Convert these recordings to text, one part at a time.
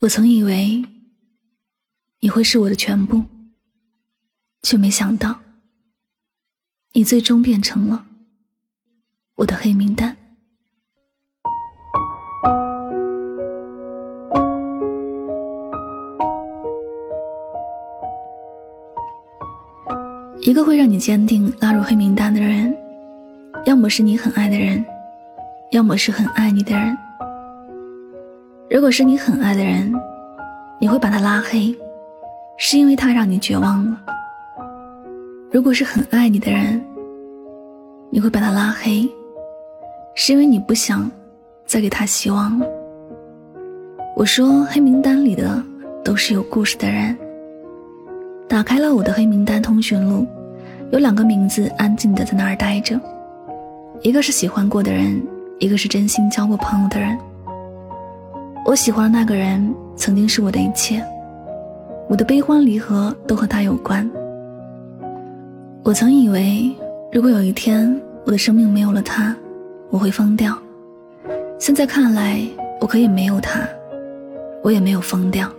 我曾以为你会是我的全部，却没想到你最终变成了我的黑名单。一个会让你坚定拉入黑名单的人，要么是你很爱的人，要么是很爱你的人。如果是你很爱的人，你会把他拉黑，是因为他让你绝望了；如果是很爱你的人，你会把他拉黑，是因为你不想再给他希望了。我说，黑名单里的都是有故事的人。打开了我的黑名单通讯录，有两个名字安静的在那儿待着，一个是喜欢过的人，一个是真心交过朋友的人。我喜欢的那个人曾经是我的一切，我的悲欢离合都和他有关。我曾以为，如果有一天我的生命没有了他，我会疯掉。现在看来，我可以没有他，我也没有疯掉。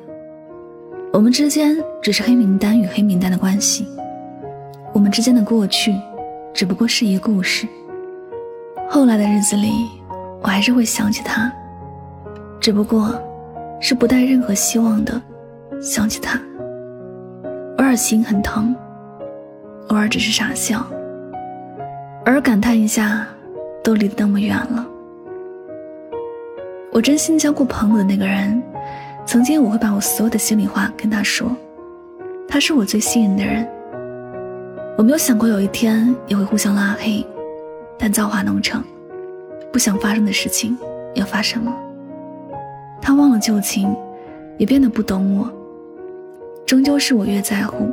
我们之间只是黑名单与黑名单的关系，我们之间的过去只不过是一故事。后来的日子里，我还是会想起他。只不过，是不带任何希望的想起他，偶尔心很疼，偶尔只是傻笑，偶尔感叹一下，都离得那么远了。我真心交过朋友的那个人，曾经我会把我所有的心里话跟他说，他是我最信任的人。我没有想过有一天也会互相拉黑，但造化弄成，不想发生的事情要发生了。他忘了旧情，也变得不懂我。终究是我越在乎，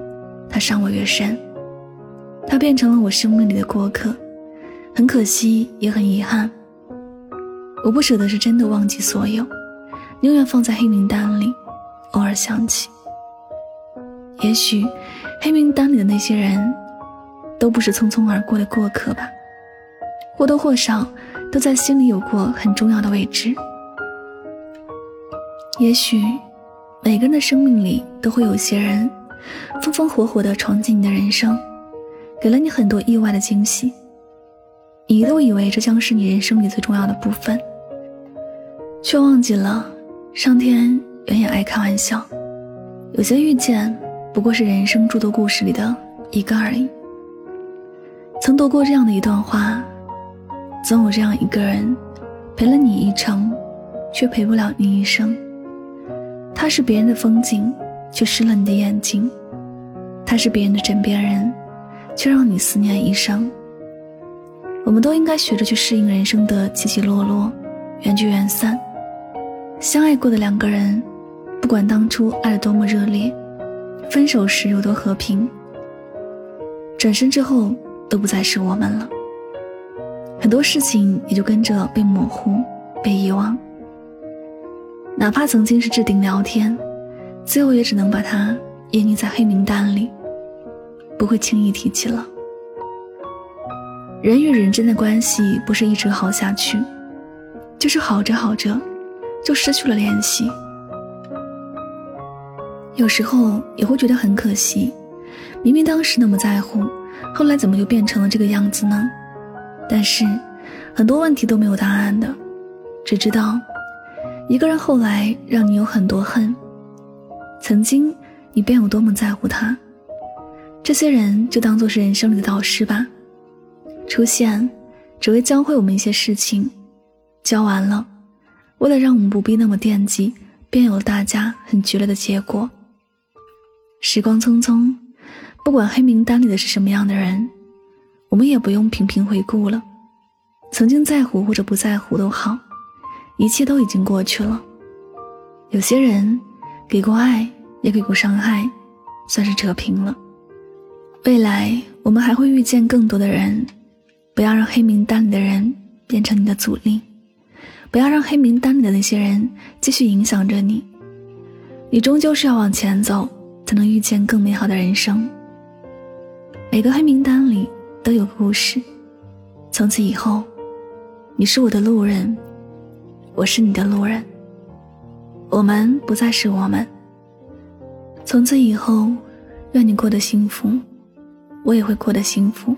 他伤我越深。他变成了我生命里的过客，很可惜，也很遗憾。我不舍得是真的忘记所有，宁愿放在黑名单里，偶尔想起。也许，黑名单里的那些人，都不是匆匆而过的过客吧，或多或少都在心里有过很重要的位置。也许，每个人的生命里都会有些人，风风火火地闯进你的人生，给了你很多意外的惊喜。你一度以为这将是你人生里最重要的部分，却忘记了，上天远远爱开玩笑。有些遇见不过是人生诸多故事里的一个而已。曾读过这样的一段话：总有这样一个人，陪了你一程，却陪不了你一生。他是别人的风景，却湿了你的眼睛；他是别人的枕边人，却让你思念一生。我们都应该学着去适应人生的起起落落，缘聚缘散。相爱过的两个人，不管当初爱得多么热烈，分手时有多和平，转身之后都不再是我们了。很多事情也就跟着被模糊，被遗忘。哪怕曾经是置顶聊天，最后也只能把它湮匿在黑名单里，不会轻易提起了。人与人之间的关系不是一直好下去，就是好着好着，就失去了联系。有时候也会觉得很可惜，明明当时那么在乎，后来怎么就变成了这个样子呢？但是，很多问题都没有答案的，只知道。一个人后来让你有很多恨，曾经你便有多么在乎他，这些人就当做是人生里的导师吧，出现只为教会我们一些事情，教完了，为了让我们不必那么惦记，便有了大家很剧烈的结果。时光匆匆，不管黑名单里的是什么样的人，我们也不用频频回顾了，曾经在乎或者不在乎都好。一切都已经过去了。有些人给过爱，也给过伤害，算是扯平了。未来我们还会遇见更多的人，不要让黑名单里的人变成你的阻力，不要让黑名单里的那些人继续影响着你。你终究是要往前走，才能遇见更美好的人生。每个黑名单里都有故事，从此以后，你是我的路人。我是你的路人，我们不再是我们。从此以后，愿你过得幸福，我也会过得幸福。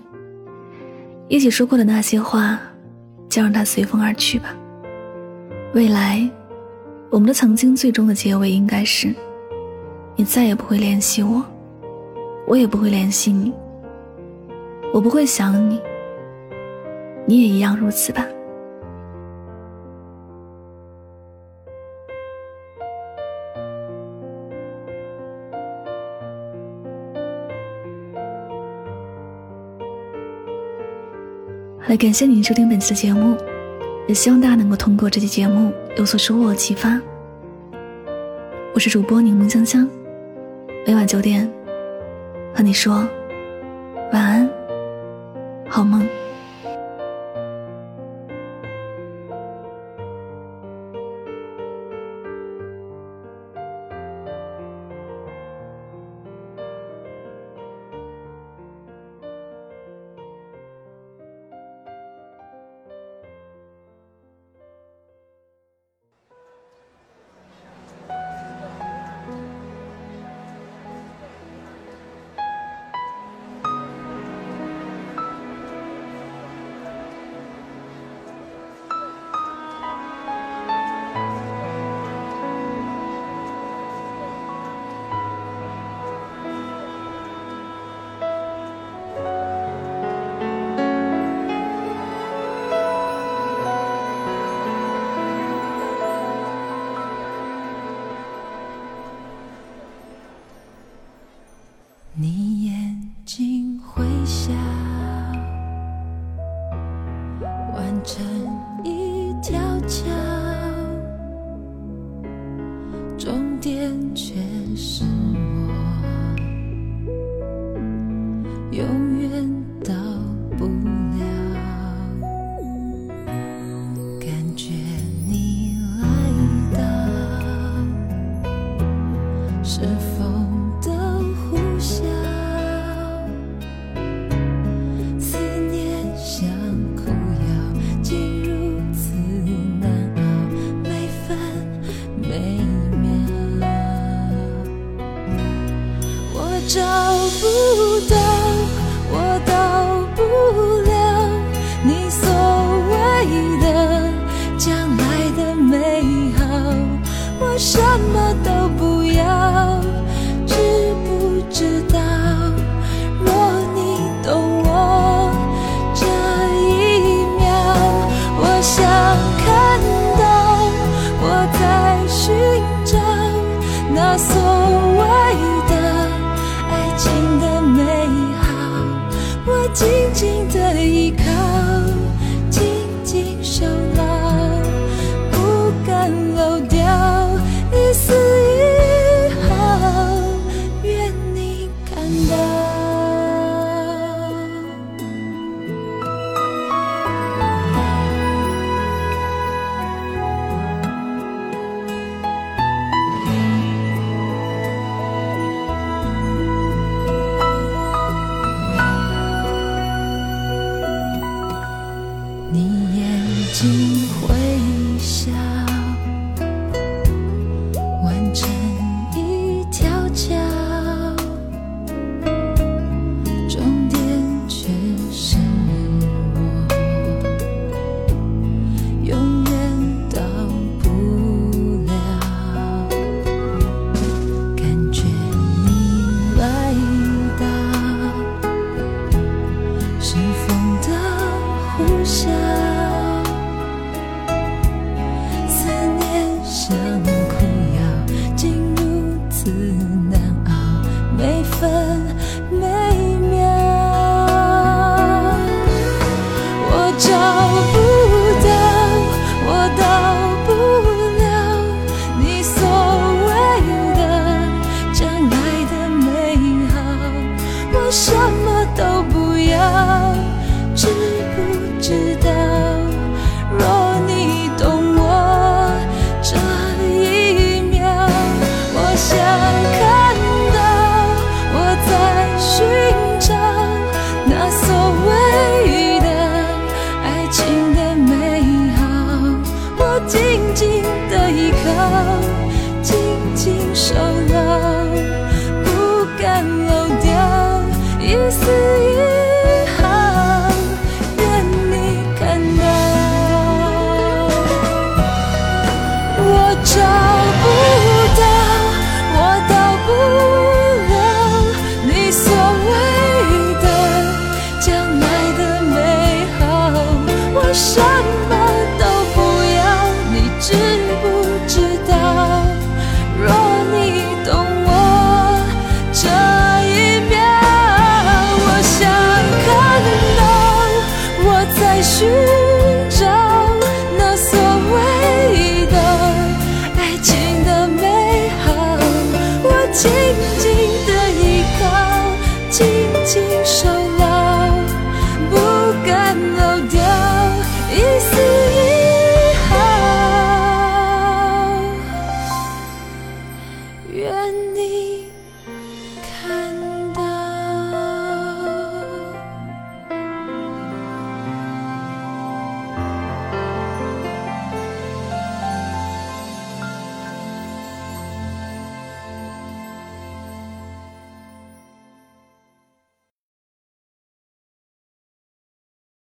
一起说过的那些话，就让它随风而去吧。未来，我们的曾经最终的结尾应该是：你再也不会联系我，我也不会联系你。我不会想你，你也一样如此吧。来，感谢您收听本期的节目，也希望大家能够通过这期节目有所收获启发。我是主播柠檬香香，每晚九点和你说找不到，我到不了你所谓的将来的美好，我什么都